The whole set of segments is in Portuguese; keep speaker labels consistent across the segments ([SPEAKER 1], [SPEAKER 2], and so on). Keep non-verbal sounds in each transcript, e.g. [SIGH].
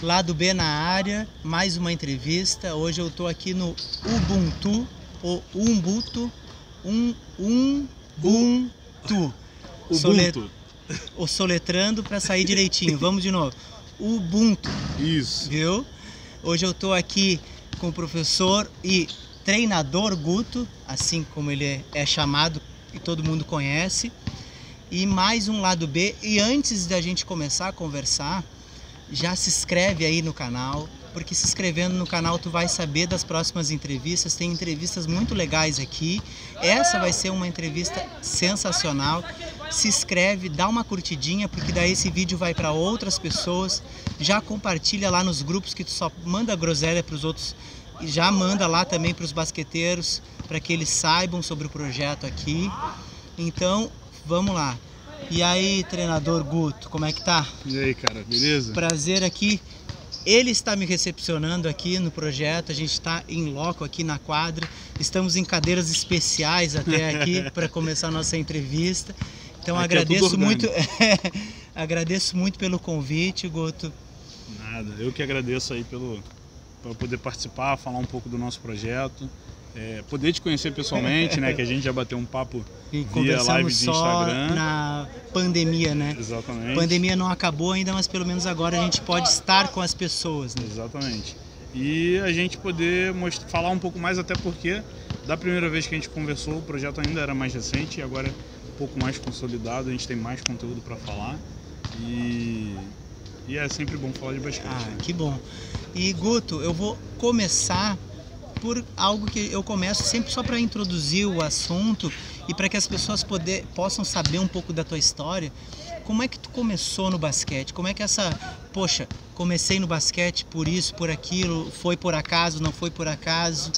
[SPEAKER 1] Lado B na área, mais uma entrevista. Hoje eu estou aqui no Ubuntu, o Ubuntu, um, um, Ubuntu.
[SPEAKER 2] Ubuntu.
[SPEAKER 1] O soletrando para sair direitinho. [LAUGHS] Vamos de novo. Ubuntu.
[SPEAKER 2] Isso.
[SPEAKER 1] Viu? Hoje eu estou aqui com o professor e treinador Guto, assim como ele é chamado e todo mundo conhece. E mais um lado B. E antes da gente começar a conversar, já se inscreve aí no canal, porque se inscrevendo no canal tu vai saber das próximas entrevistas. Tem entrevistas muito legais aqui. Essa vai ser uma entrevista sensacional. Se inscreve, dá uma curtidinha, porque daí esse vídeo vai para outras pessoas. Já compartilha lá nos grupos que tu só manda groselha para os outros e já manda lá também para os basqueteiros, para que eles saibam sobre o projeto aqui. Então, vamos lá. E aí, treinador Guto, como é que tá?
[SPEAKER 2] E aí, cara, beleza?
[SPEAKER 1] Prazer aqui. Ele está me recepcionando aqui no projeto, a gente está em loco aqui na quadra. Estamos em cadeiras especiais até aqui [LAUGHS] para começar a nossa entrevista. Então
[SPEAKER 2] Aqui é
[SPEAKER 1] agradeço
[SPEAKER 2] tudo
[SPEAKER 1] muito, [LAUGHS] agradeço muito pelo convite, Guto.
[SPEAKER 2] Nada, eu que agradeço aí pelo para poder participar, falar um pouco do nosso projeto, é, poder te conhecer pessoalmente, né? Que a gente já bateu um papo [LAUGHS]
[SPEAKER 1] E
[SPEAKER 2] via live de Instagram.
[SPEAKER 1] na pandemia, né?
[SPEAKER 2] Exatamente.
[SPEAKER 1] A pandemia não acabou ainda, mas pelo menos agora a gente pode estar com as pessoas, né?
[SPEAKER 2] Exatamente. E a gente poder most- falar um pouco mais, até porque da primeira vez que a gente conversou, o projeto ainda era mais recente e agora é um pouco mais consolidado, a gente tem mais conteúdo para falar. E, e é sempre bom falar de basquete.
[SPEAKER 1] Ah,
[SPEAKER 2] né?
[SPEAKER 1] que bom. E Guto, eu vou começar por algo que eu começo sempre só para introduzir o assunto e para que as pessoas poder, possam saber um pouco da tua história. Como é que tu começou no basquete? Como é que essa, poxa, comecei no basquete por isso, por aquilo, foi por acaso, não foi por acaso?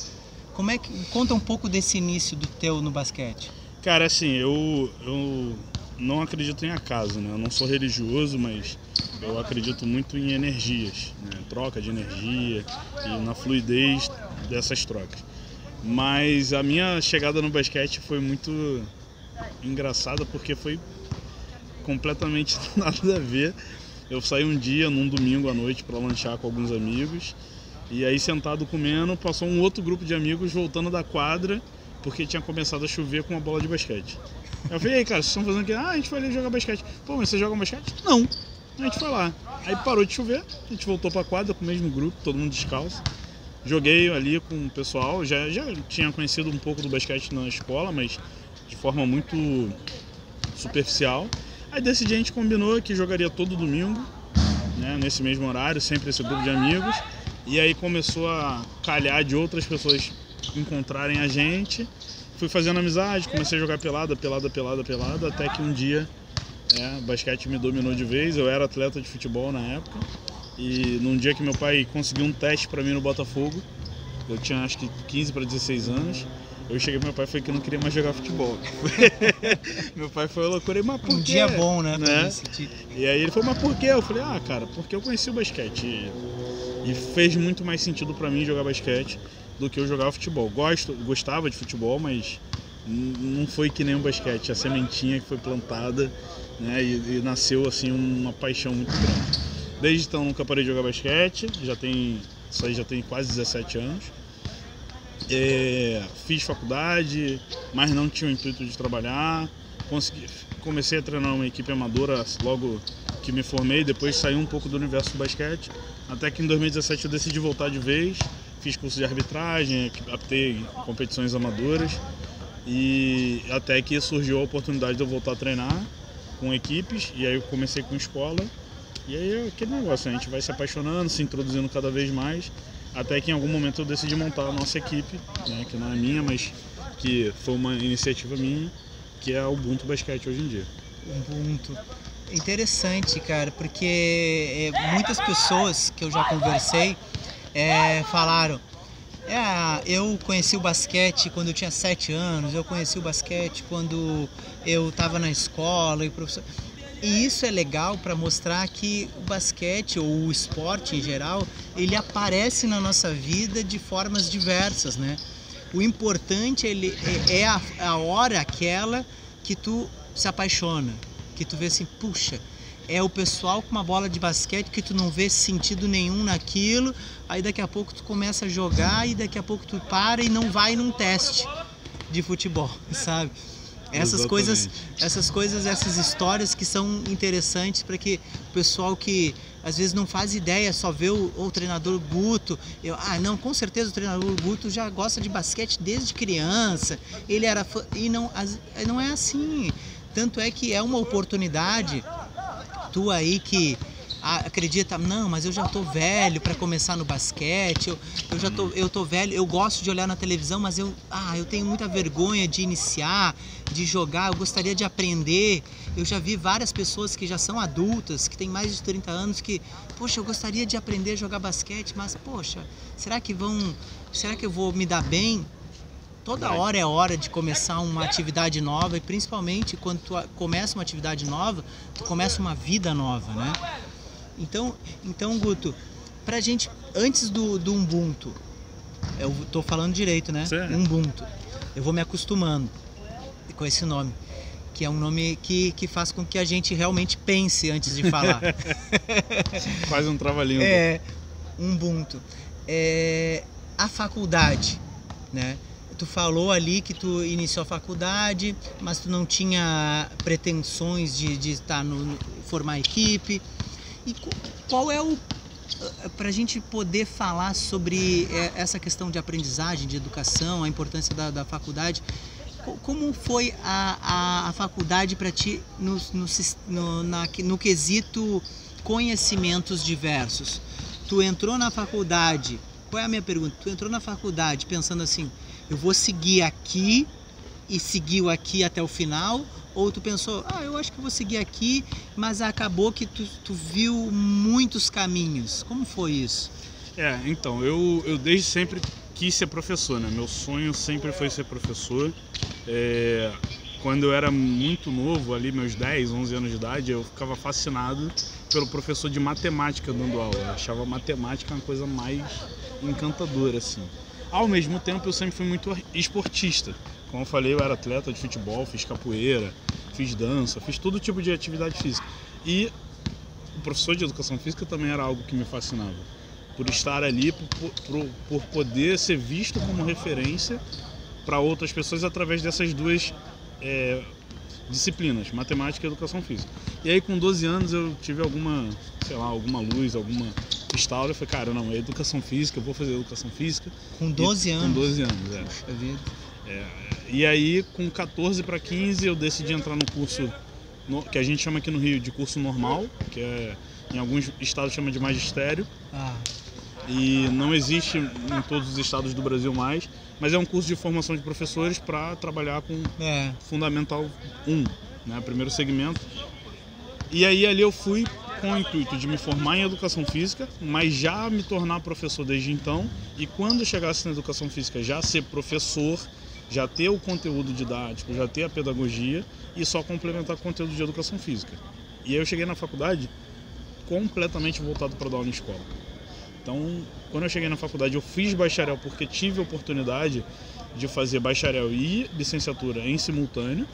[SPEAKER 1] Como é que conta um pouco desse início do teu no basquete?
[SPEAKER 2] Cara, assim, eu, eu não acredito em acaso, né? Eu não sou religioso, mas eu acredito muito em energias, né? Troca de energia e na fluidez dessas trocas. Mas a minha chegada no basquete foi muito engraçada porque foi completamente [LAUGHS] nada a ver. Eu saí um dia, num domingo à noite, para lanchar com alguns amigos. E aí, sentado comendo, passou um outro grupo de amigos voltando da quadra porque tinha começado a chover com uma bola de basquete. Eu falei, cara, vocês estão fazendo o quê? Ah, a gente foi ali jogar basquete. Pô, mas você joga basquete? Não. A gente foi lá. Aí parou de chover, a gente voltou pra quadra com o mesmo grupo, todo mundo descalço. Joguei ali com o pessoal, já, já tinha conhecido um pouco do basquete na escola, mas de forma muito superficial. Aí desse dia a gente combinou que jogaria todo domingo, né, nesse mesmo horário, sempre esse grupo de amigos. E aí começou a calhar de outras pessoas encontrarem a gente. Fui fazendo amizade, comecei a jogar pelada, pelada, pelada, pelada, até que um dia é, basquete me dominou de vez. Eu era atleta de futebol na época. E num dia que meu pai conseguiu um teste para mim no Botafogo, eu tinha acho que 15 para 16 anos. Eu cheguei pro meu pai e falei que eu não queria mais jogar futebol. [LAUGHS] meu pai foi loucura, e, mas por
[SPEAKER 1] Um
[SPEAKER 2] quê?
[SPEAKER 1] dia bom, né?
[SPEAKER 2] Né? E aí ele falou, mas por quê? Eu falei, ah, cara, porque eu conheci o basquete. E, e fez muito mais sentido pra mim jogar basquete do que eu jogar futebol. Gosto, gostava de futebol, mas não foi que nem o basquete. A sementinha que foi plantada, né? E, e nasceu assim uma paixão muito grande. Desde então nunca parei de jogar basquete, já tem. Isso aí já tem quase 17 anos. É, fiz faculdade, mas não tinha o intuito de trabalhar. Consegui, comecei a treinar uma equipe amadora logo que me formei, depois saí um pouco do universo do basquete. Até que em 2017 eu decidi voltar de vez. Fiz curso de arbitragem, aptei competições amadoras. E até que surgiu a oportunidade de eu voltar a treinar com equipes. E aí eu comecei com escola. E aí é aquele negócio, a gente vai se apaixonando, se introduzindo cada vez mais. Até que em algum momento eu decidi montar a nossa equipe, né, que não é minha, mas que foi uma iniciativa minha, que é a Ubuntu Basquete hoje em dia.
[SPEAKER 1] Ubuntu. Interessante, cara, porque é, muitas pessoas que eu já conversei é, falaram: é, eu conheci o basquete quando eu tinha sete anos, eu conheci o basquete quando eu estava na escola e professor. E isso é legal para mostrar que o basquete ou o esporte em geral, ele aparece na nossa vida de formas diversas, né? O importante ele é, é a, a hora aquela que tu se apaixona, que tu vê assim, puxa, é o pessoal com uma bola de basquete que tu não vê sentido nenhum naquilo, aí daqui a pouco tu começa a jogar e daqui a pouco tu para e não vai num teste de futebol, [LAUGHS] sabe? Essas
[SPEAKER 2] Exatamente.
[SPEAKER 1] coisas, essas coisas, essas histórias que são interessantes para que o pessoal que às vezes não faz ideia, só vê o, o treinador Guto. Eu, ah, não, com certeza o treinador Guto já gosta de basquete desde criança. Ele era fã, e não, as- não é assim. Tanto é que é uma oportunidade tu aí que acredita, não, mas eu já tô velho para começar no basquete, eu, eu já tô, eu tô velho, eu gosto de olhar na televisão, mas eu, ah, eu tenho muita vergonha de iniciar, de jogar, eu gostaria de aprender. Eu já vi várias pessoas que já são adultas, que têm mais de 30 anos, que, poxa, eu gostaria de aprender a jogar basquete, mas, poxa, será que vão, será que eu vou me dar bem? Toda hora é hora de começar uma atividade nova e principalmente quando tu começa uma atividade nova, tu começa uma vida nova, né? Então, então Guto, pra gente, antes do, do Ubuntu, eu tô falando direito, né?
[SPEAKER 2] Certo.
[SPEAKER 1] Ubuntu. Eu vou me acostumando com esse nome, que é um nome que, que faz com que a gente realmente pense antes de falar. [LAUGHS]
[SPEAKER 2] Quase um trava-língua.
[SPEAKER 1] É, Ubuntu. É, a faculdade, né? Tu falou ali que tu iniciou a faculdade, mas tu não tinha pretensões de, de estar no- formar equipe. E qual é o para a gente poder falar sobre é, essa questão de aprendizagem, de educação, a importância da, da faculdade, co- como foi a, a, a faculdade para ti no, no, no, na- no quesito conhecimentos diversos? Tu entrou na faculdade, qual é a minha pergunta? Tu entrou na faculdade pensando assim, eu vou seguir aqui e seguiu aqui até o final? Ou tu pensou, ah, eu acho que vou seguir aqui, mas acabou que tu, tu viu muitos caminhos. Como foi isso?
[SPEAKER 2] É, então, eu, eu desde sempre quis ser professor, né? Meu sonho sempre foi ser professor. É, quando eu era muito novo, ali meus 10, 11 anos de idade, eu ficava fascinado pelo professor de matemática dando aula. Eu achava matemática uma coisa mais encantadora, assim. Ao mesmo tempo, eu sempre fui muito esportista. Como eu falei, eu era atleta de futebol, fiz capoeira, fiz dança, fiz todo tipo de atividade física. E o professor de educação física também era algo que me fascinava por estar ali, por, por, por poder ser visto como referência para outras pessoas através dessas duas é, disciplinas, matemática e educação física. E aí com 12 anos eu tive alguma, sei lá, alguma luz, alguma estalo, eu falei, cara, não, é educação física, eu vou fazer educação física.
[SPEAKER 1] Com 12
[SPEAKER 2] E-
[SPEAKER 1] anos.
[SPEAKER 2] Com 12 anos, é.
[SPEAKER 1] Puxa vida.
[SPEAKER 2] E aí, com 14 para 15, eu decidi entrar no curso no- que a gente chama aqui no Rio de curso normal, que é em alguns estados chama de magistério,
[SPEAKER 1] Ah,
[SPEAKER 2] e não existe em todos os estados do Brasil mais, mas é um curso de formação de professores para trabalhar com
[SPEAKER 1] é.
[SPEAKER 2] Fundamental 1, né, primeiro segmento. E aí ali eu fui com o intuito de me formar em educação física, mas já me tornar professor desde então. E quando eu chegasse na educação física, já ser professor, já ter o conteúdo didático, já ter a pedagogia e só complementar com o conteúdo de educação física. E aí eu cheguei na faculdade completamente voltado para dar aula em escola. Então, quando eu cheguei na faculdade, eu fiz bacharel porque tive a oportunidade de fazer bacharel e licenciatura em simultâneo.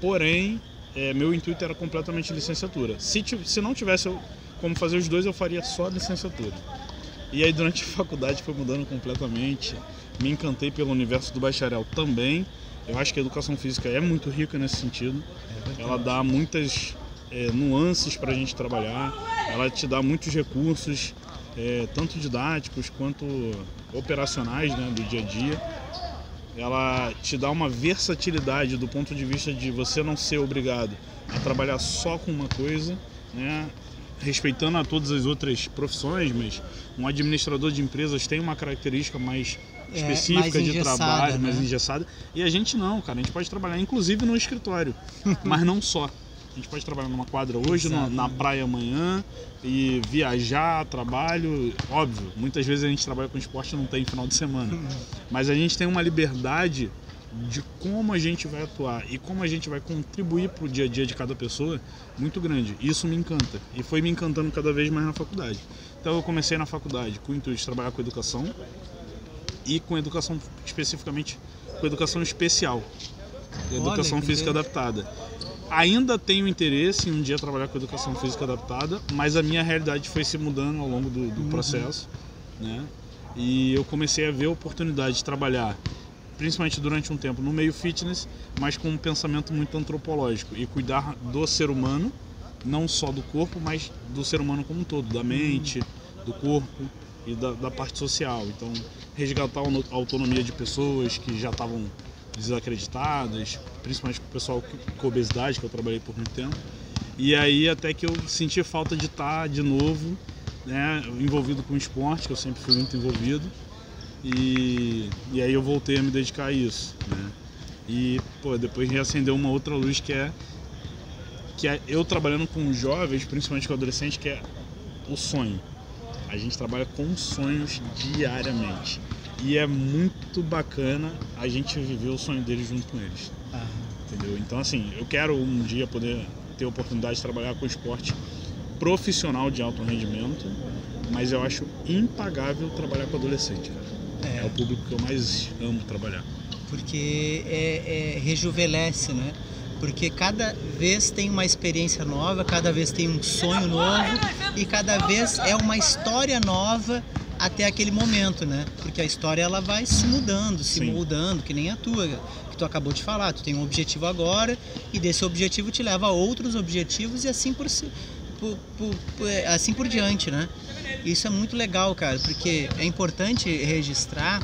[SPEAKER 2] Porém, é, meu intuito era completamente licenciatura. Se, se não tivesse como fazer os dois, eu faria só licenciatura. E aí, durante a faculdade, foi mudando completamente. Me encantei pelo universo do bacharel também. Eu acho que a educação física é muito rica nesse sentido. Ela dá muitas é, nuances para a gente trabalhar. Ela te dá muitos recursos, é, tanto didáticos quanto operacionais né, do dia a dia ela te dá uma versatilidade do ponto de vista de você não ser obrigado a trabalhar só com uma coisa, né? Respeitando a todas as outras profissões, mas um administrador de empresas tem uma característica mais
[SPEAKER 1] É,
[SPEAKER 2] específica
[SPEAKER 1] mais
[SPEAKER 2] de trabalho, mais
[SPEAKER 1] né?
[SPEAKER 2] engessada. E a gente não, cara, a gente pode trabalhar inclusive no escritório, [LAUGHS] mas não só. A gente pode trabalhar numa quadra hoje, na
[SPEAKER 1] Exato.
[SPEAKER 2] praia amanhã e viajar, trabalho. Óbvio, muitas vezes a gente trabalha com esporte e não tem final de semana. Mas a gente tem uma liberdade de como a gente vai atuar e como a gente vai contribuir para o dia a dia de cada pessoa muito grande. Isso me encanta e foi me encantando cada vez mais na faculdade. Então eu comecei na faculdade com o intuito de trabalhar com educação e com educação especificamente com educação especial, educação
[SPEAKER 1] que
[SPEAKER 2] física adaptada. ainda tenho interesse em um dia trabalhar com educação física adaptada, mas a minha realidade foi se mudando ao longo do, do uhum. processo, né? E eu comecei a ver a oportunidade de trabalhar, principalmente durante um tempo, no meio fitness, mas com um pensamento muito antropológico e cuidar do ser humano, não só do corpo, mas do ser humano como um todo, da mente, do corpo e da, da parte social. Então, resgatar a autonomia de pessoas que já estavam desacreditadas, principalmente o pessoal com obesidade, que eu trabalhei por muito tempo. E aí até que eu senti falta de estar de novo né, envolvido com esporte, que eu sempre fui muito envolvido. E, e aí eu voltei a me dedicar a isso. Né? E pô, depois reacendeu uma outra luz que é que é eu trabalhando com jovens, principalmente com adolescentes, que é o sonho. A gente trabalha com sonhos diariamente. E é muito bacana a gente viver o sonho deles junto com eles. Ah. Entendeu? Então, assim, eu quero um dia poder ter a oportunidade de trabalhar com esporte profissional de alto rendimento, mas eu acho impagável trabalhar com adolescente, cara. É, é o público que eu mais amo trabalhar.
[SPEAKER 1] Porque é, é, rejuvenesce, né? Porque cada vez tem uma experiência nova, cada vez tem um sonho novo e cada vez é uma história nova até aquele momento, né? Porque a história ela vai se mudando, se Sim. mudando, que nem a tua, que tu acabou de falar. Tu tem um objetivo agora e desse objetivo te leva a outros objetivos e assim por, por, por, por assim por diante, né? Isso é muito legal, cara, porque é importante registrar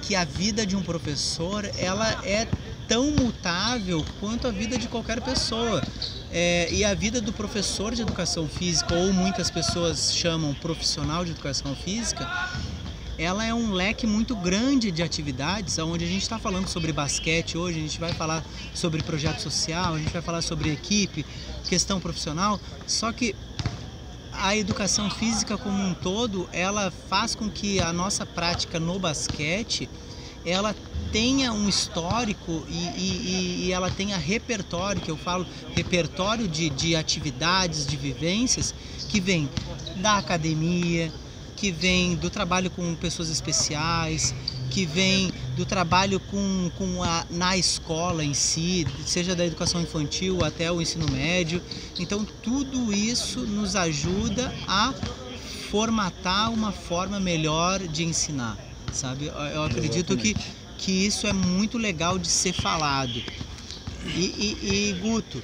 [SPEAKER 1] que a vida de um professor ela é tão mutável quanto a vida de qualquer pessoa. É, e a vida do professor de educação física, ou muitas pessoas chamam profissional de educação física, ela é um leque muito grande de atividades, onde a gente está falando sobre basquete hoje, a gente vai falar sobre projeto social, a gente vai falar sobre equipe, questão profissional, só que a educação física como um todo, ela faz com que a nossa prática no basquete, ela tenha um histórico e, e, e, ela tenha repertório, que eu falo, repertório de, de atividades, de vivências, que vem da academia, que vem do trabalho com pessoas especiais, que vem do trabalho com, com a, na escola em si, seja da educação infantil até o ensino médio. Então, tudo isso nos ajuda a formatar uma forma melhor de ensinar, sabe? Eu acredito Exatamente. que que isso é muito legal de ser falado. E, e, e, Guto,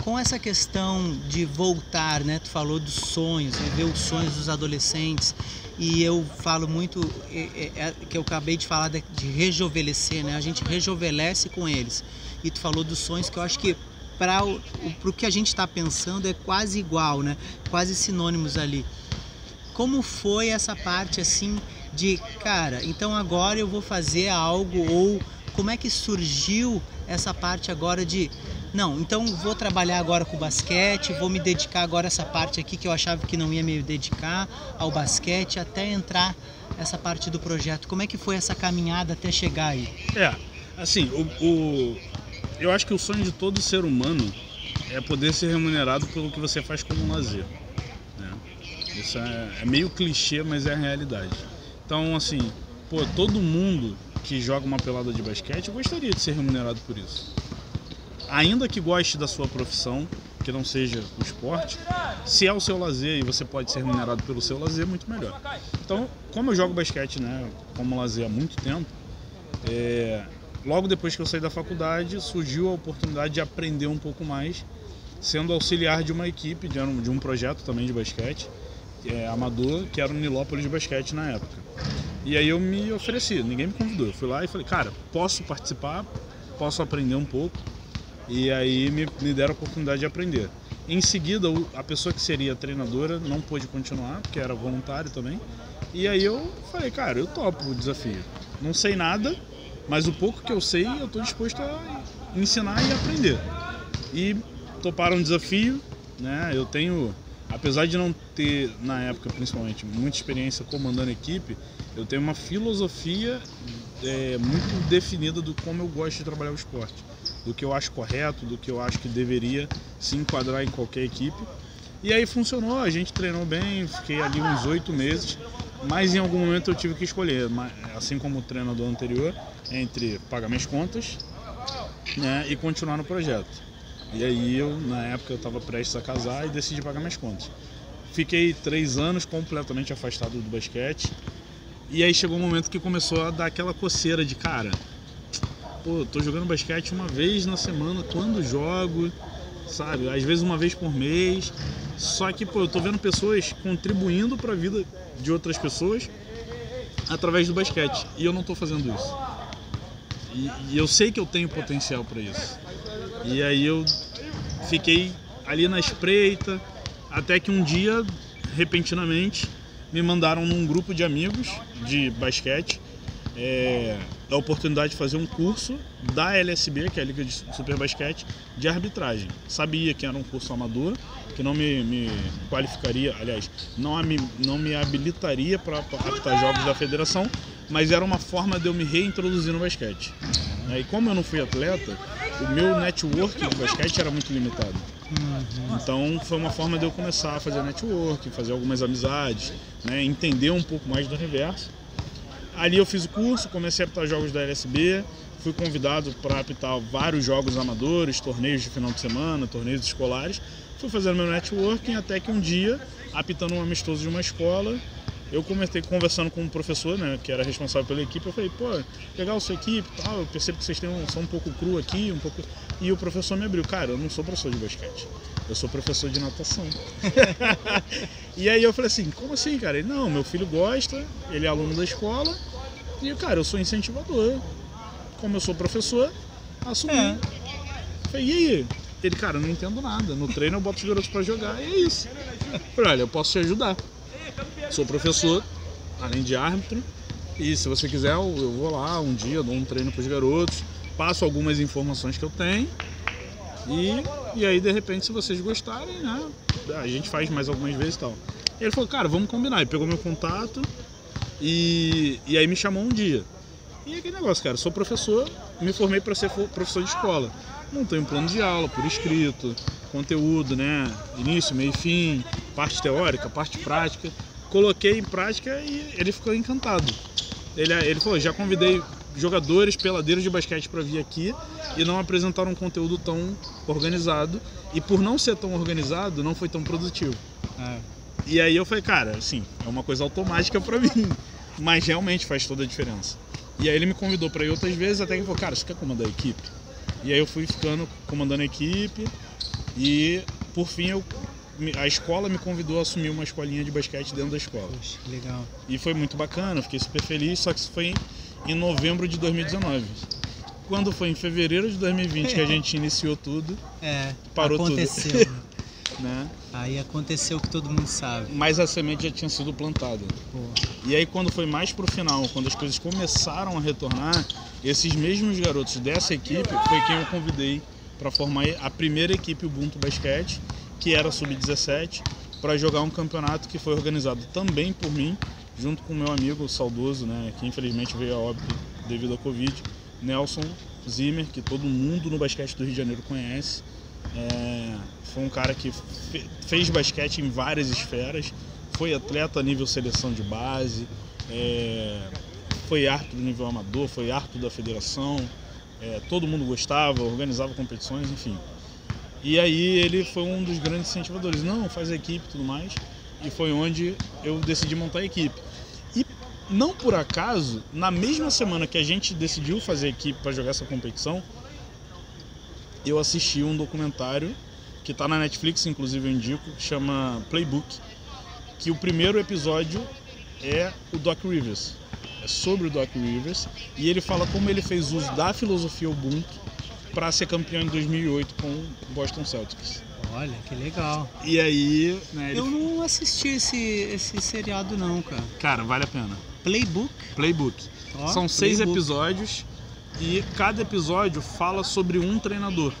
[SPEAKER 1] com essa questão de voltar, né? Tu falou dos sonhos, né? ver os sonhos dos adolescentes. E eu falo muito é, é, é, que eu acabei de falar de, rejuvenescer, né? A gente rejuvenesce com eles. E tu falou dos sonhos que eu acho que para o, o que a gente está pensando é quase igual, né? Quase sinônimos ali. Como foi essa parte assim de, cara, então agora eu vou fazer algo ou como é que surgiu essa parte agora de não, então vou trabalhar agora com o basquete, vou me dedicar agora essa parte aqui que eu achava que não ia me dedicar ao basquete até entrar essa parte do projeto. Como é que foi essa caminhada até chegar aí?
[SPEAKER 2] É, assim, o, o eu acho que o sonho de todo ser humano é poder ser remunerado pelo que você faz como lazer. Né? Isso é, é meio clichê, mas é a realidade. Então, assim, pô, todo mundo que joga uma pelada de basquete gostaria de ser remunerado por isso. Ainda que goste da sua profissão, que não seja o esporte, se é o seu lazer e você pode ser remunerado pelo seu lazer, muito melhor. Então, como eu jogo basquete né, como lazer há muito tempo, é, logo depois que eu saí da faculdade, surgiu a oportunidade de aprender um pouco mais, sendo auxiliar de uma equipe, de um, de um projeto também de basquete, é, amador, que era o Nilópolis de basquete na época. E aí eu me ofereci, ninguém me convidou. Eu fui lá e falei, cara, posso participar, posso aprender um pouco. E aí me, me deram a oportunidade de aprender. Em seguida, a pessoa que seria treinadora não pôde continuar, porque era voluntário também. E aí eu falei, cara, eu topo o desafio. Não sei nada, mas o pouco que eu sei, eu estou disposto a ensinar e aprender. E toparam o desafio, né? Eu tenho apesar de não ter, na época principalmente, muita experiência comandando equipe, eu tenho uma filosofia é, muito definida do como eu gosto de trabalhar o esporte, do que eu acho correto, do que eu acho que deveria se enquadrar em qualquer equipe. E aí funcionou, a gente treinou bem, fiquei ali uns oito meses, mas em algum momento eu tive que escolher, assim como o treinador anterior, entre pagar minhas contas né, e continuar no projeto. E aí eu, na época, eu estava prestes a casar e decidi pagar minhas contas. Fiquei três anos completamente afastado do basquete. E aí chegou um momento que começou a dar aquela coceira de cara. Pô, tô jogando basquete uma vez na semana quando jogo, sabe? Às vezes uma vez por mês. Só que, pô, eu tô vendo pessoas contribuindo para a vida de outras pessoas através do basquete. E eu não tô fazendo isso. E, e eu sei que eu tenho potencial para isso. E aí eu fiquei ali na espreita, até que um dia, repentinamente, me mandaram num grupo de amigos de basquete é, a oportunidade de fazer um curso da LSB, que é a Liga de Super Basquete, de arbitragem. Sabia que era um curso amador, que não me, me qualificaria, aliás, não me, não me habilitaria para apitar jogos da federação, mas era uma forma de eu me reintroduzir no basquete. E como eu não fui atleta, o meu network de basquete era muito limitado. Então foi uma forma de eu começar a fazer network, fazer algumas amizades, né, entender um pouco mais do universo. Ali eu fiz o curso, comecei a apitar jogos da LSB, fui convidado para apitar vários jogos amadores, torneios de final de semana, torneios escolares. Fui fazendo meu networking até que um dia, apitando um amistoso de uma escola, eu comecei conversando com um professor, né, que era responsável pela equipe, eu falei, pô, legal sua equipe tal, eu percebo que vocês têm um, são um pouco cru aqui, um pouco... E o professor me abriu, cara, eu não sou professor de basquete, eu sou professor de natação. [LAUGHS] e aí eu falei assim, como assim, cara? Ele, não, meu filho gosta, ele é aluno da escola, e, cara, eu sou incentivador. Como eu sou professor, assumi. É. Falei, e aí? Ele, cara, eu não entendo nada. No treino eu boto os garotos pra jogar e é isso. Falei, olha, eu posso te ajudar. Sou professor, além de árbitro. E se você quiser, eu vou lá um dia, dou um treino para os garotos, passo algumas informações que eu tenho. E, e aí, de repente, se vocês gostarem, né, a gente faz mais algumas vezes e tal. Ele falou, cara, vamos combinar. Ele pegou meu contato e, e aí me chamou um dia. E aquele negócio, cara, sou professor, me formei para ser professor de escola. Não tenho plano de aula por escrito, conteúdo, né? Início, meio fim, parte teórica, parte prática coloquei em prática e ele ficou encantado. Ele, ele falou: já convidei jogadores, peladeiros de basquete para vir aqui e não apresentaram um conteúdo tão organizado. E por não ser tão organizado, não foi tão produtivo. É. E aí eu falei, cara, assim, é uma coisa automática para [LAUGHS] mim, mas realmente faz toda a diferença. E aí ele me convidou para ir outras vezes, até que ele falou, cara, você quer comandar a equipe? E aí eu fui ficando comandando a equipe e por fim eu a escola me convidou a assumir uma escolinha de basquete dentro da escola.
[SPEAKER 1] Poxa, legal.
[SPEAKER 2] E foi muito bacana, fiquei super feliz, só que isso foi em novembro de 2019. Quando foi em fevereiro de 2020 é. que a gente iniciou tudo,
[SPEAKER 1] é, parou aconteceu. tudo. [LAUGHS] né? Aí aconteceu o que todo mundo sabe.
[SPEAKER 2] Mas a semente já tinha sido plantada. Pô. E aí quando foi mais pro final, quando as coisas começaram a retornar, esses mesmos garotos dessa equipe foi quem eu convidei para formar a primeira equipe Ubuntu Basquete que era sub-17, para jogar um campeonato que foi organizado também por mim, junto com meu amigo saudoso, né, que infelizmente veio a óbito devido à Covid, Nelson Zimmer, que todo mundo no basquete do Rio de Janeiro conhece. É, foi um cara que fe fez basquete em várias esferas, foi atleta a nível seleção de base, é, foi árbitro do nível amador, foi árbitro da federação, é, todo mundo gostava, organizava competições, enfim. E aí ele foi um dos grandes incentivadores. Não, faz a equipe e tudo mais. E foi onde eu decidi montar a equipe. E não por acaso, na mesma semana que a gente decidiu fazer a equipe para jogar essa competição, eu assisti um documentário que está na Netflix, inclusive eu indico, que chama Playbook. Que o primeiro episódio é o Doc Rivers. É sobre o Doc Rivers. E ele fala como ele fez uso da filosofia Ubuntu para ser campeão em 2008 com o Boston Celtics.
[SPEAKER 1] Olha, que legal.
[SPEAKER 2] E aí, né,
[SPEAKER 1] Eu não assisti esse, esse seriado não, cara.
[SPEAKER 2] Cara, vale a pena.
[SPEAKER 1] Playbook?
[SPEAKER 2] Playbook. Oh, São seis episódios e cada episódio fala sobre um treinador,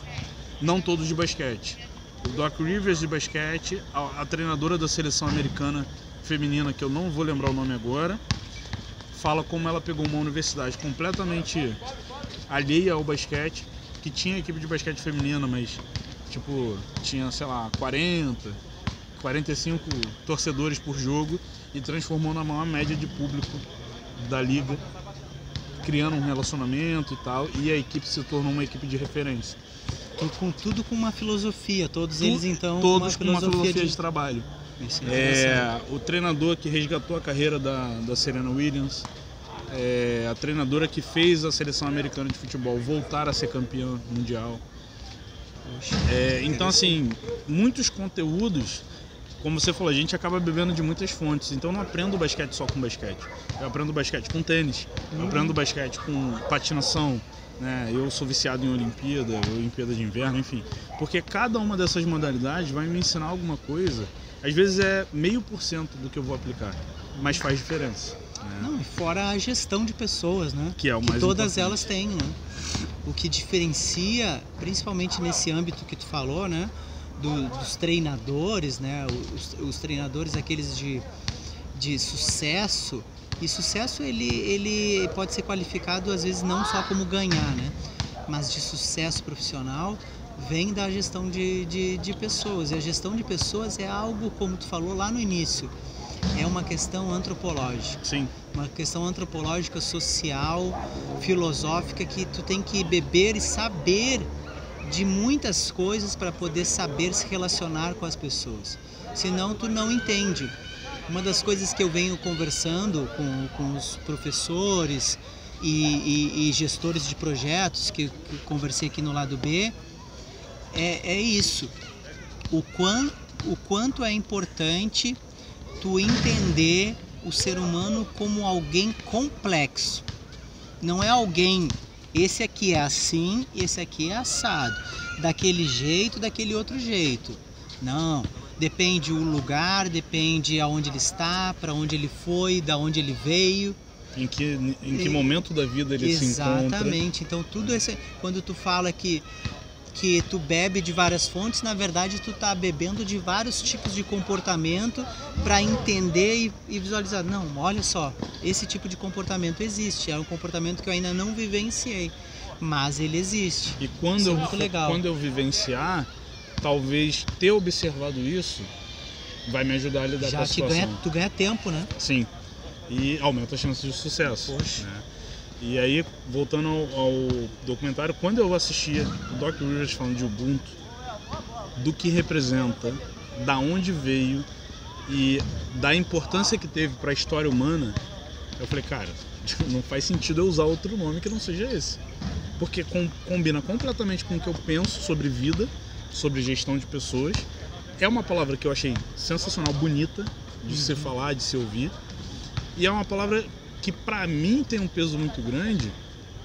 [SPEAKER 2] não todos de basquete. O Doc Rivers de basquete, a, a treinadora da seleção americana feminina, que eu não vou lembrar o nome agora, fala como ela pegou uma universidade completamente alheia ao basquete que tinha equipe de basquete feminina, mas tipo, tinha, sei lá, 40, 45 torcedores por jogo e transformou na maior média de público da liga, criando um relacionamento e tal, e a equipe se tornou uma equipe de referência.
[SPEAKER 1] Tu- com tudo com uma filosofia, todos
[SPEAKER 2] Tu-
[SPEAKER 1] eles então
[SPEAKER 2] Todos com uma filosofia
[SPEAKER 1] de,
[SPEAKER 2] de trabalho.
[SPEAKER 1] É.
[SPEAKER 2] É, o treinador que resgatou a carreira da, da Serena Williams, é, a treinadora que fez a seleção americana de futebol voltar a ser campeã mundial. É, então, assim, muitos conteúdos, como você falou, a gente acaba bebendo de muitas fontes. Então, eu não aprendo basquete só com basquete. Eu aprendo basquete com tênis, eu aprendo basquete com patinação. Né? Eu sou viciado em Olimpíada, Olimpíada de Inverno, enfim. Porque cada uma dessas modalidades vai me ensinar alguma coisa. Às vezes é meio por cento do que eu vou aplicar, mas faz diferença. Né?
[SPEAKER 1] Não, e fora a gestão de pessoas, né?
[SPEAKER 2] Que é o
[SPEAKER 1] que
[SPEAKER 2] mais
[SPEAKER 1] todas
[SPEAKER 2] importante.
[SPEAKER 1] elas têm, né? O que diferencia, principalmente nesse âmbito que tu falou, né? do- dos treinadores, né? Os, os treinadores aqueles de, de sucesso. E sucesso ele, ele pode ser qualificado às vezes não só como ganhar, né? Mas de sucesso profissional vem da gestão de, de, de pessoas. E a gestão de pessoas é algo, como tu falou lá no início, é uma questão antropológica
[SPEAKER 2] Sim,
[SPEAKER 1] uma questão antropológica, social, filosófica que tu tem que beber e saber de muitas coisas para poder saber se relacionar com as pessoas. Senão tu não entende. Uma das coisas que eu venho conversando com, com os professores e, e- e gestores de projetos que, que conversei aqui no lado B é, é isso. O, quan, o quanto é importante tu entender o ser humano como alguém complexo. Não é alguém, esse aqui é assim, esse aqui é assado, daquele jeito, daquele outro jeito. Não, depende o lugar, depende aonde ele está, para onde ele foi, da onde ele veio.
[SPEAKER 2] em que, em que momento da vida ele se encontra.
[SPEAKER 1] Exatamente. Então tudo esse quando tu fala que que tu bebe de várias fontes, na verdade tu tá bebendo de vários tipos de comportamento para entender e, e visualizar. Não, olha só, esse tipo de comportamento existe. É um comportamento que eu ainda não vivenciei, mas ele existe.
[SPEAKER 2] E quando
[SPEAKER 1] é
[SPEAKER 2] eu,
[SPEAKER 1] legal.
[SPEAKER 2] quando eu vivenciar, talvez ter observado isso vai me ajudar a lidar com
[SPEAKER 1] Já
[SPEAKER 2] a
[SPEAKER 1] te
[SPEAKER 2] situação.
[SPEAKER 1] ganha, tu ganha tempo, né?
[SPEAKER 2] Sim. E aumenta as chances de sucesso.
[SPEAKER 1] Poxa.
[SPEAKER 2] né? E aí, voltando ao, ao documentário, quando eu assistia o Doc Rivers falando de Ubuntu, do que representa, da onde veio e da importância que teve para a história humana, eu falei, cara, [LAUGHS] não faz sentido eu usar outro nome que não seja esse. Porque com- combina completamente com o que eu penso sobre vida, sobre gestão de pessoas. É uma palavra que eu achei sensacional, bonita de se falar, de se ouvir. E é uma palavra que pra mim tem um peso muito grande,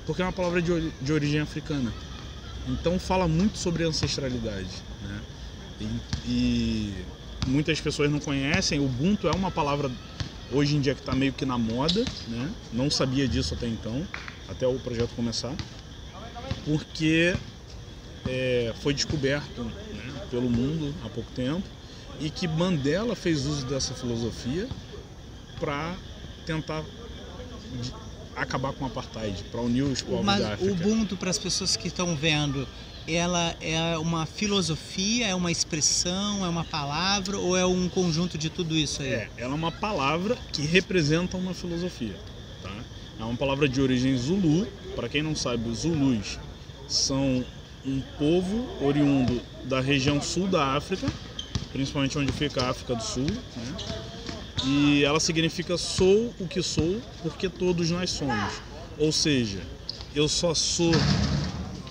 [SPEAKER 2] porque é uma palavra de, de origem africana. Então fala muito sobre ancestralidade, né? E, e muitas pessoas não conhecem. Ubuntu é uma palavra hoje em dia que está meio que na moda, né? Não sabia disso até então, até o projeto começar, porque é, foi descoberto né, pelo mundo há pouco tempo e que Mandela fez uso dessa filosofia para tentar acabar com o apartheid, para unir os povos
[SPEAKER 1] Mas
[SPEAKER 2] da
[SPEAKER 1] o
[SPEAKER 2] África.
[SPEAKER 1] Ubuntu, para as pessoas que estão vendo, ela é uma filosofia, é uma expressão, é uma palavra ou é um conjunto de tudo isso aí?
[SPEAKER 2] É, ela é uma palavra que representa uma filosofia. Tá? É uma palavra de origem zulu. Para quem não sabe, os zulus são um povo oriundo da região sul da África, principalmente onde fica a África do Sul. Né? E ela significa sou o que sou porque todos nós somos. Ou seja, eu só sou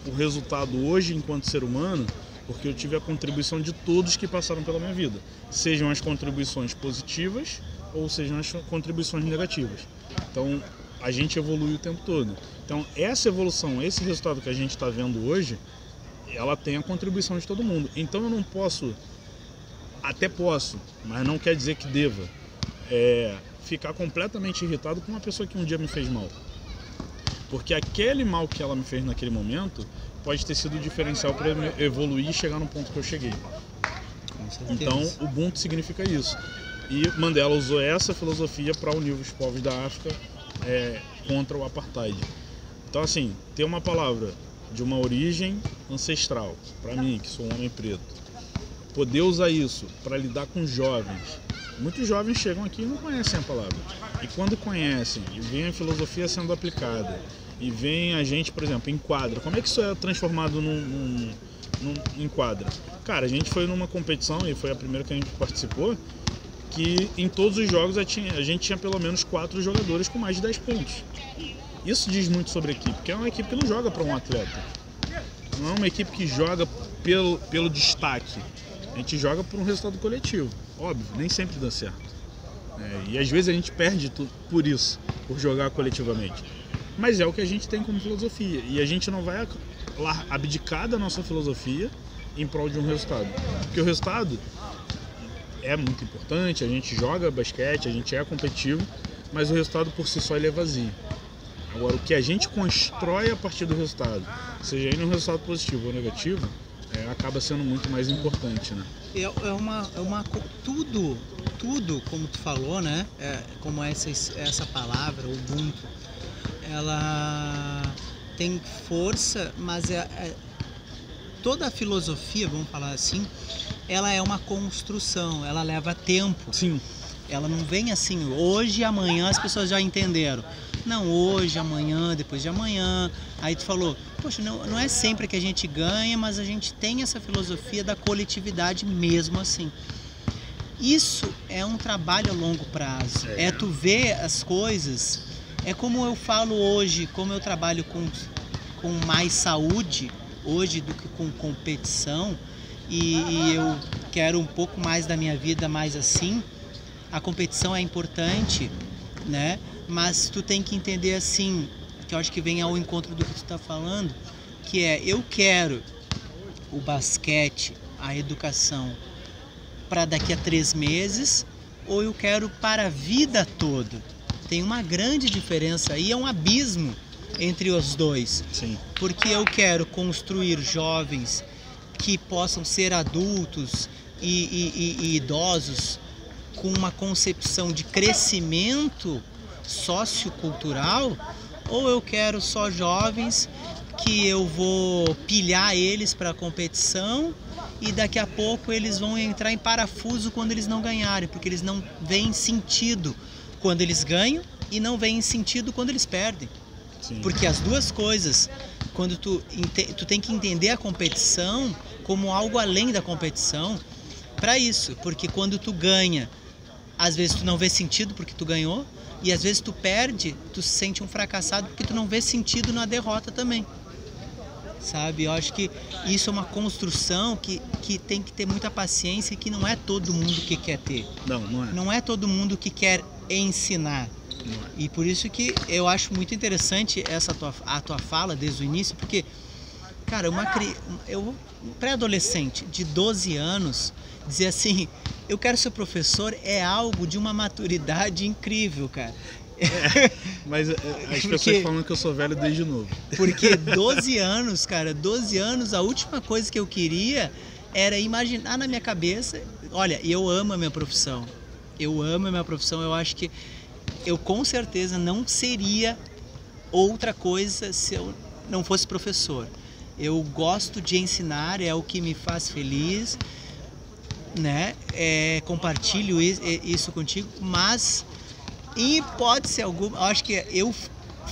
[SPEAKER 2] o resultado hoje enquanto ser humano porque eu tive a contribuição de todos que passaram pela minha vida, sejam as contribuições positivas ou sejam as contribuições negativas. Então a gente evolui o tempo todo. Então essa evolução, esse resultado que a gente está vendo hoje, ela tem a contribuição de todo mundo. Então eu não posso, até posso, mas não quer dizer que deva, é, ficar completamente irritado com uma pessoa que um dia me fez mal. Porque aquele mal que ela me fez naquele momento pode ter sido o diferencial para eu evoluir e chegar no ponto que eu cheguei. Então, Ubuntu significa isso. E Mandela usou essa filosofia para unir os povos da África é, contra o apartheid. Então, assim, ter uma palavra de uma origem ancestral, para mim, que sou um homem preto, poder usar isso para lidar com jovens. Muitos jovens chegam aqui e não conhecem a palavra. E quando conhecem e veem a filosofia sendo aplicada e vem a gente, por exemplo, em quadra. Como é que isso é transformado num, num, num, em quadra? Cara, a gente foi numa competição, e foi a primeira que a gente participou, que em todos os jogos a, tinha, a gente tinha pelo menos quatro jogadores com mais de 10 pontos. Isso diz muito sobre a equipe, porque é uma equipe que não joga para um atleta. Não é uma equipe que joga pelo, pelo destaque. A gente joga por um resultado coletivo. Óbvio, nem sempre dá certo. É, e às vezes a gente perde tudo por isso, por jogar coletivamente. Mas é o que a gente tem como filosofia. E a gente não vai abdicar da nossa filosofia em prol de um resultado. Porque o resultado é muito importante, a gente joga basquete, a gente é competitivo, mas o resultado por si só ele é vazio. Agora, o que a gente constrói a partir do resultado, seja aí no resultado positivo ou negativo, é, acaba sendo muito mais importante, né?
[SPEAKER 1] É, é, uma, é uma tudo, tudo como tu falou, né? É, como essa essa palavra Ubuntu, ela tem força, mas é, é, toda a filosofia, vamos falar assim, ela é uma construção, ela leva tempo.
[SPEAKER 2] Sim.
[SPEAKER 1] Ela não vem assim, hoje e amanhã as pessoas já entenderam. Não, hoje, amanhã, depois de amanhã. Aí tu falou, poxa, não, não é sempre que a gente ganha, mas a gente tem essa filosofia da coletividade mesmo assim. Isso é um trabalho a longo prazo. É, é tu ver as coisas. É como eu falo hoje, como eu trabalho com, com mais saúde hoje do que com competição e, e eu quero um pouco mais da minha vida mais assim. A competição é importante, né? Mas tu tem que entender assim, que eu acho que vem ao encontro do que tu está falando, que é eu quero o basquete, a educação para daqui a três meses ou eu quero para a vida toda. Tem uma grande diferença aí, é um abismo entre os dois.
[SPEAKER 2] Sim.
[SPEAKER 1] Porque eu quero construir jovens que possam ser adultos e, e, e, e idosos com uma concepção de crescimento sociocultural ou eu quero só jovens que eu vou pilhar eles para a competição e daqui a pouco eles vão entrar em parafuso quando eles não ganharem, porque eles não veem sentido quando eles ganham e não veem sentido quando eles perdem. Sim. Porque as duas coisas, quando tu, tu tem que entender a competição como algo além da competição para isso, porque quando tu ganha, às vezes tu não vê sentido porque tu ganhou, e às vezes tu perde, tu se sente um fracassado porque tu não vê sentido na derrota também. Sabe? Eu acho que isso é uma construção que, que tem que ter muita paciência e que não é todo mundo que quer ter.
[SPEAKER 2] Não, não é.
[SPEAKER 1] Não é todo mundo que quer ensinar. É. E por isso que eu acho muito interessante essa tua, a tua fala desde o início, porque, cara, uma eu um pré-adolescente de 12 anos dizer assim, eu quero ser professor é algo de uma maturidade incrível, cara.
[SPEAKER 2] É, mas é, as porque, pessoas falam que eu sou velho desde novo.
[SPEAKER 1] Porque 12 anos, cara, 12 anos, a última coisa que eu queria era imaginar na minha cabeça. Olha, eu amo a minha profissão. Eu amo a minha profissão. Eu acho que eu com certeza não seria outra coisa se eu não fosse professor. Eu gosto de ensinar, é o que me faz feliz né? É, compartilho isso contigo, mas em hipótese alguma, acho que eu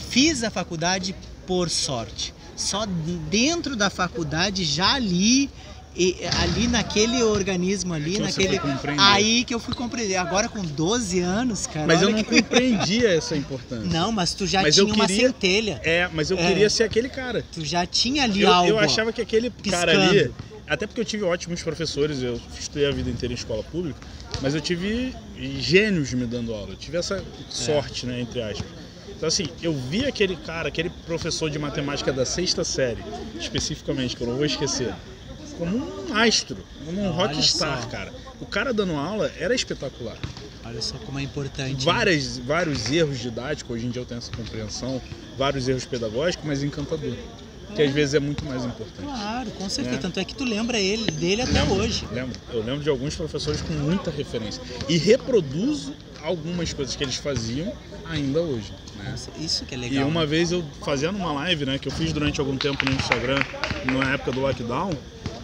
[SPEAKER 1] fiz a faculdade por sorte. Só dentro da faculdade, já ali, ali naquele organismo ali, é naquele. Aí que eu fui compreender. Agora com 12 anos, cara.
[SPEAKER 2] Mas eu não que... compreendia essa importância.
[SPEAKER 1] Não, mas tu já mas tinha queria... uma centelha.
[SPEAKER 2] É, mas eu é. queria ser aquele cara.
[SPEAKER 1] Tu já tinha ali
[SPEAKER 2] eu,
[SPEAKER 1] algo.
[SPEAKER 2] Eu achava que aquele piscando. cara ali até porque eu tive ótimos professores, eu estudei a vida inteira em escola pública, mas eu tive gênios me dando aula. Eu tive essa sorte, é. né, entre aspas. Então, assim, eu vi aquele cara, aquele professor de matemática da sexta série, especificamente, que eu não vou esquecer, como um astro, como um rockstar, cara. O cara dando aula era espetacular.
[SPEAKER 1] Olha só como é importante.
[SPEAKER 2] Várias, vários erros didáticos, hoje em dia eu tenho essa compreensão, vários erros pedagógicos, mas encantador que às vezes é muito mais importante.
[SPEAKER 1] Claro, com certeza. Né? Tanto é que tu lembra ele, dele até
[SPEAKER 2] lembro,
[SPEAKER 1] hoje.
[SPEAKER 2] Lembro. Eu lembro de alguns professores com muita referência. E reproduzo algumas coisas que eles faziam ainda hoje. Né?
[SPEAKER 1] Nossa, isso que é legal.
[SPEAKER 2] E uma né? vez eu fazendo uma live, né, que eu fiz durante algum tempo no Instagram, na época do lockdown,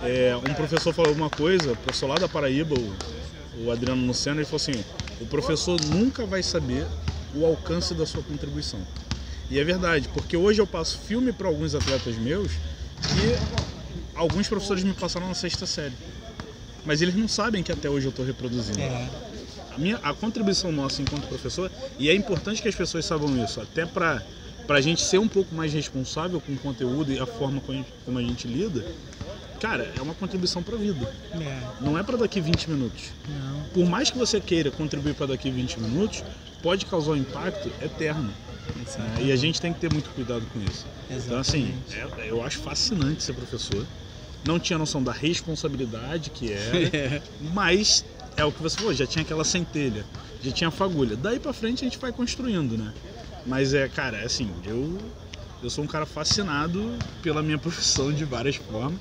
[SPEAKER 2] é, um professor falou uma coisa, o professor lá da Paraíba, o, o Adriano Lucena, ele falou assim, o professor nunca vai saber o alcance da sua contribuição E é verdade, porque hoje eu passo filme para alguns atletas meus que alguns professores me passaram na sexta série. Mas eles não sabem que até hoje eu estou reproduzindo.
[SPEAKER 1] É.
[SPEAKER 2] A, minha, a contribuição nossa enquanto professor, e é importante que as pessoas saibam isso, até para a gente ser um pouco mais responsável com o conteúdo e a forma como a gente, como a gente lida, cara, é uma contribuição para a vida.
[SPEAKER 1] É.
[SPEAKER 2] Não é para daqui 20 minutos.
[SPEAKER 1] Não.
[SPEAKER 2] Por mais que você queira contribuir para daqui 20 minutos, pode causar um impacto eterno. né? E a gente tem que ter muito cuidado com isso. Então, assim,
[SPEAKER 1] Exatamente.
[SPEAKER 2] é- eu acho fascinante ser professor. Não tinha noção da responsabilidade que [LAUGHS] era,
[SPEAKER 1] É.
[SPEAKER 2] mas é o que você falou, já tinha aquela centelha, já tinha a fagulha. Daí pra frente a gente vai construindo, né? Mas é, cara, é assim, eu, eu sou um cara fascinado pela minha [LAUGHS] profissão de várias formas.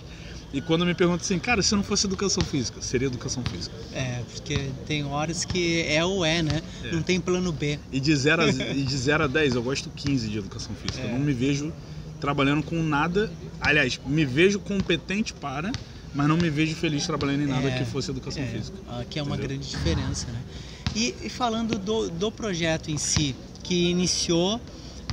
[SPEAKER 2] E quando me perguntam assim, cara, se não fosse educação física, seria educação física.
[SPEAKER 1] É, porque tem horas que é ou é, né?
[SPEAKER 2] É.
[SPEAKER 1] Não tem plano B.
[SPEAKER 2] E de 0 a, [LAUGHS] e de 0 a 10, eu gosto 15 de educação física. Eu
[SPEAKER 1] É.
[SPEAKER 2] não me vejo trabalhando com nada. Aliás, me vejo competente para, mas não me vejo feliz trabalhando em nada
[SPEAKER 1] É.
[SPEAKER 2] que fosse educação
[SPEAKER 1] É,
[SPEAKER 2] física.
[SPEAKER 1] Aqui é uma
[SPEAKER 2] Entendeu?
[SPEAKER 1] grande diferença, né? E, e falando do, do projeto em si, que iniciou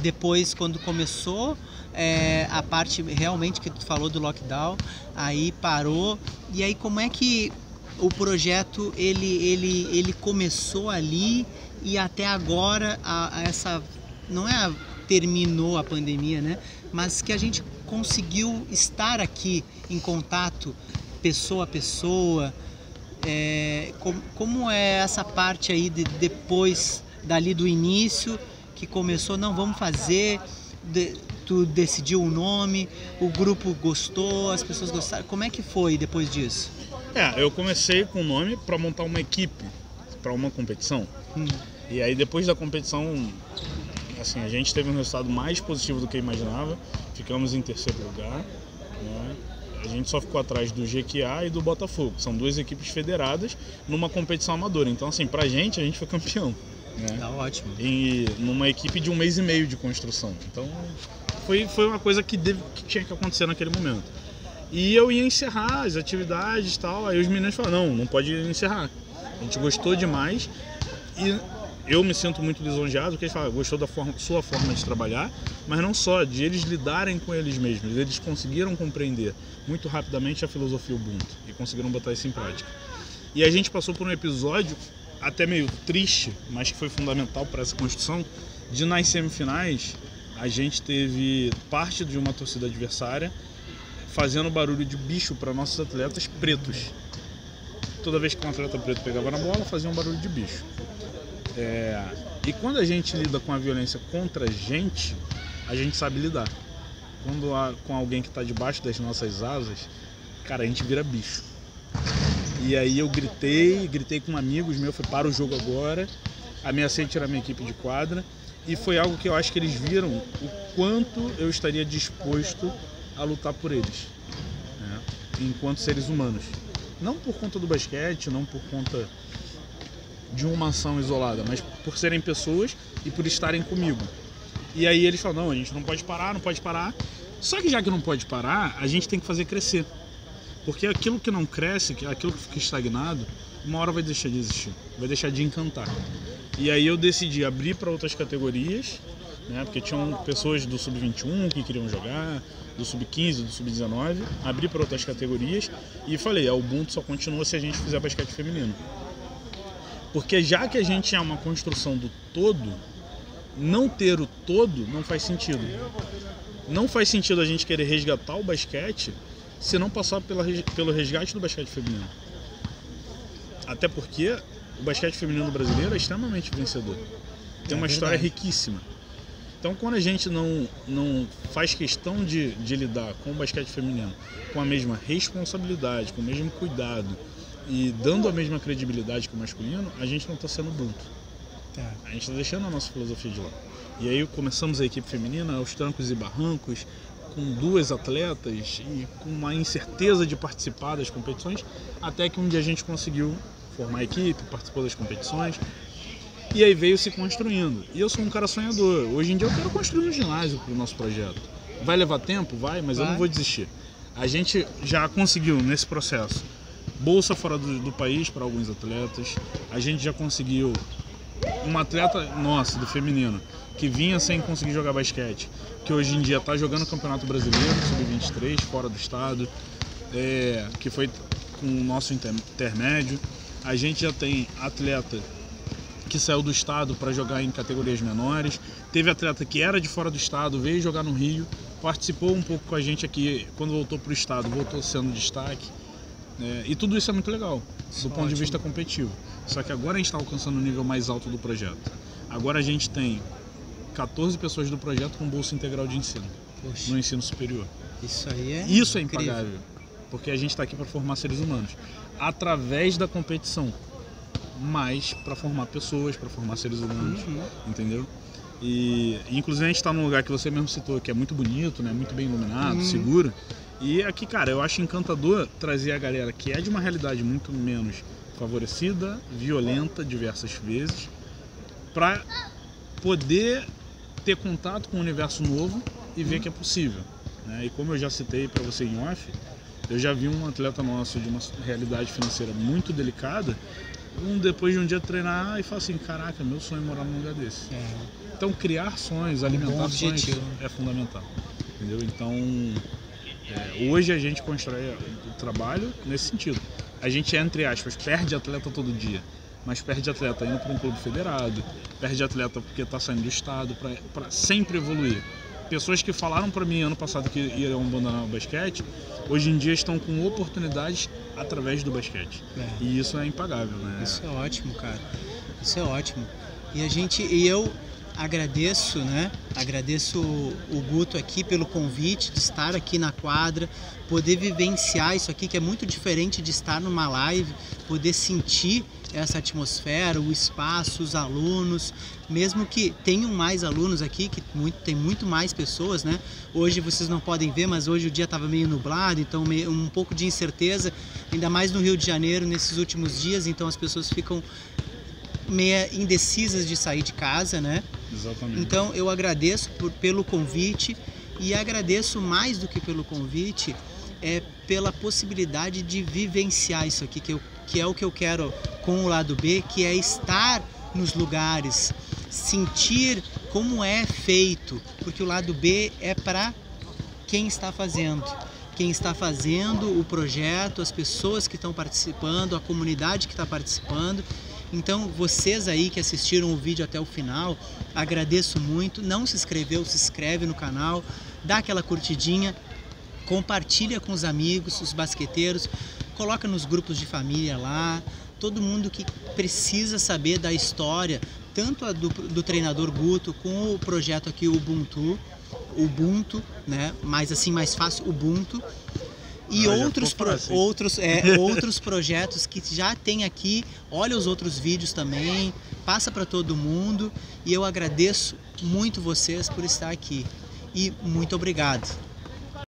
[SPEAKER 1] depois quando começou é, a parte realmente que tu falou do lockdown, aí parou. E aí como é que o projeto ele, ele, ele começou ali e até agora a, a essa não é a, terminou a pandemia, né? Mas que a gente conseguiu estar aqui em contato pessoa a pessoa. É, com- como é essa parte aí de depois dali do início que começou, não vamos fazer, de- tu decidiu o nome, o grupo gostou, as pessoas gostaram. Como é que foi depois disso?
[SPEAKER 2] É, eu comecei com o nome para montar uma equipe para uma competição.
[SPEAKER 1] Hum,
[SPEAKER 2] E aí depois da competição, assim, a gente teve um resultado mais positivo do que eu imaginava. Ficamos em terceiro lugar. né? A gente só ficou atrás do GQA e do Botafogo. São duas equipes federadas numa competição amadora. Então, assim, pra gente, a gente foi campeão. Né?
[SPEAKER 1] tá ótimo.
[SPEAKER 2] E numa equipe de um mês e meio de construção. Então, foi, foi uma coisa que, deve- que tinha que acontecer naquele momento. E eu ia encerrar as atividades e tal. Aí os meninos falaram: não, não pode encerrar. A gente gostou demais e eu me sinto muito lisonjeado porque eles falam, gostou da forma, sua forma de trabalhar, mas não só, de eles lidarem com eles mesmos. Eles conseguiram compreender muito rapidamente a filosofia Ubuntu e conseguiram botar isso em prática. E a gente passou por um episódio até meio triste, mas que foi fundamental para essa construção, de nas semifinais a gente teve parte de uma torcida adversária fazendo barulho de bicho para nossos atletas pretos. Toda vez que um atleta preto pegava na bola, fazia um barulho de bicho. É, E quando a gente lida com a violência contra a gente, a gente sabe lidar. Quando há com alguém que está debaixo das nossas asas, cara, a gente vira bicho. E aí eu gritei, gritei com amigos meus, falei, para o jogo agora, ameacei tirar minha equipe de quadra. E foi algo que eu acho que eles viram o quanto eu estaria disposto a lutar por eles, né? enquanto seres humanos. Não por conta do basquete, não por conta de uma ação isolada, mas por serem pessoas e por estarem comigo. E aí eles falam, não, a gente não pode parar, não pode parar. Só que já que não pode parar, a gente tem que fazer crescer. Porque aquilo que não cresce, aquilo que fica estagnado, uma hora vai deixar de existir, vai deixar de encantar. E aí eu decidi abrir para outras categorias, né? Porque tinham pessoas do sub-21 que queriam jogar, do sub-15, do sub-19, abri para outras categorias e falei, a Ubuntu só continua se a gente fizer basquete feminino. Porque já que a gente é uma construção do todo, não ter o todo não faz sentido. Não faz sentido a gente querer resgatar o basquete se não passar pela, pelo resgate do basquete feminino. Até porque o basquete feminino brasileiro é extremamente vencedor. Tem
[SPEAKER 1] É
[SPEAKER 2] uma história
[SPEAKER 1] verdade.
[SPEAKER 2] riquíssima. Então, quando a gente não, não faz questão de, de lidar com o basquete feminino com a mesma responsabilidade, com o mesmo cuidado e dando a mesma credibilidade que o masculino, a gente não está sendo Ubuntu.
[SPEAKER 1] Tá.
[SPEAKER 2] A gente está deixando a nossa filosofia de lado. E aí começamos a equipe feminina aos trancos e barrancos, com duas atletas e com uma incerteza de participar das competições, até que um dia a gente conseguiu formar equipe, participou das competições. E aí veio se construindo. E eu sou um cara sonhador. Hoje em dia eu quero construir um ginásio para o nosso projeto. Vai levar tempo? Vai, mas eu
[SPEAKER 1] Vai.
[SPEAKER 2] não vou desistir. A gente já conseguiu nesse processo bolsa fora do, do país para alguns atletas. A gente já conseguiu uma atleta nossa do feminino que vinha sem conseguir jogar basquete, que hoje em dia está jogando Campeonato Brasileiro, Sub-23, fora do estado, é, que foi com o nosso intermédio. A gente já tem atleta que saiu do estado para jogar em categorias menores. Teve atleta que era de fora do estado, veio jogar no Rio, participou um pouco com a gente aqui. Quando voltou para o estado, voltou sendo destaque. É, e tudo isso é muito legal, do ponto de vista competitivo. Só que agora a gente está alcançando o nível mais alto do projeto. Agora a gente tem 14 pessoas do projeto com bolsa integral de ensino Poxa. no ensino superior.
[SPEAKER 1] Isso aí é.
[SPEAKER 2] Isso é impagável. Porque a gente está aqui para formar seres humanos através da competição mas para formar pessoas, para formar seres humanos, uhum. entendeu? E inclusive a gente está num lugar que você mesmo citou, que é muito bonito, né? Muito bem iluminado, uhum. seguro. E aqui, cara, eu acho encantador trazer a galera que é de uma realidade muito menos favorecida, violenta diversas vezes, para poder ter contato com um universo novo e ver uhum. que é possível. Né? E como eu já citei para você em off, eu já vi um atleta nosso de uma realidade financeira muito delicada um depois de um dia treinar e falar assim, caraca, meu sonho é morar num lugar desse. É. Então criar sonhos, alimentar um sonhos é fundamental. Entendeu? Então é, hoje a gente constrói o trabalho nesse sentido. A gente, entre aspas, perde atleta todo dia. Mas perde atleta indo para um clube federado, perde atleta porque está saindo do estado, para sempre evoluir pessoas que falaram para mim ano passado que iriam abandonar o basquete, hoje em dia estão com oportunidades através do basquete. É. E isso é impagável, né?
[SPEAKER 1] Isso é ótimo, cara. Isso é ótimo. E a gente, e eu agradeço, né? Agradeço o Guto aqui pelo convite de estar aqui na quadra, poder vivenciar isso aqui que é muito diferente de estar numa live, poder sentir essa atmosfera, o espaço, os alunos, mesmo que tenham mais alunos aqui, que muito, tem muito mais pessoas, né? Hoje vocês não podem ver, mas hoje o dia estava meio nublado, então meio, um pouco de incerteza, ainda mais no Rio de Janeiro nesses últimos dias, então as pessoas ficam meia indecisas de sair de casa, né?
[SPEAKER 2] Exatamente.
[SPEAKER 1] Então eu agradeço por, pelo convite e agradeço mais do que pelo convite é pela possibilidade de vivenciar isso aqui que, eu, que é o que eu quero com o lado B, que é estar nos lugares, sentir como é feito, porque o lado B é para quem está fazendo. Quem está fazendo o projeto, as pessoas que estão participando, a comunidade que está participando. Então, vocês aí que assistiram o vídeo até o final, agradeço muito. Não se inscreveu, se inscreve no canal, dá aquela curtidinha, compartilha com os amigos, os basqueteiros, coloca nos grupos de família lá, todo mundo que precisa saber da história, tanto a do, do treinador Guto com o projeto aqui Ubuntu, Ubuntu, né? Mais assim, mais fácil, Ubuntu. E ah, outros, pro, assim. outros, é, [LAUGHS] outros projetos que já tem aqui. Olha os outros vídeos também, passa para todo mundo. E eu agradeço muito vocês por estar aqui. E muito obrigado.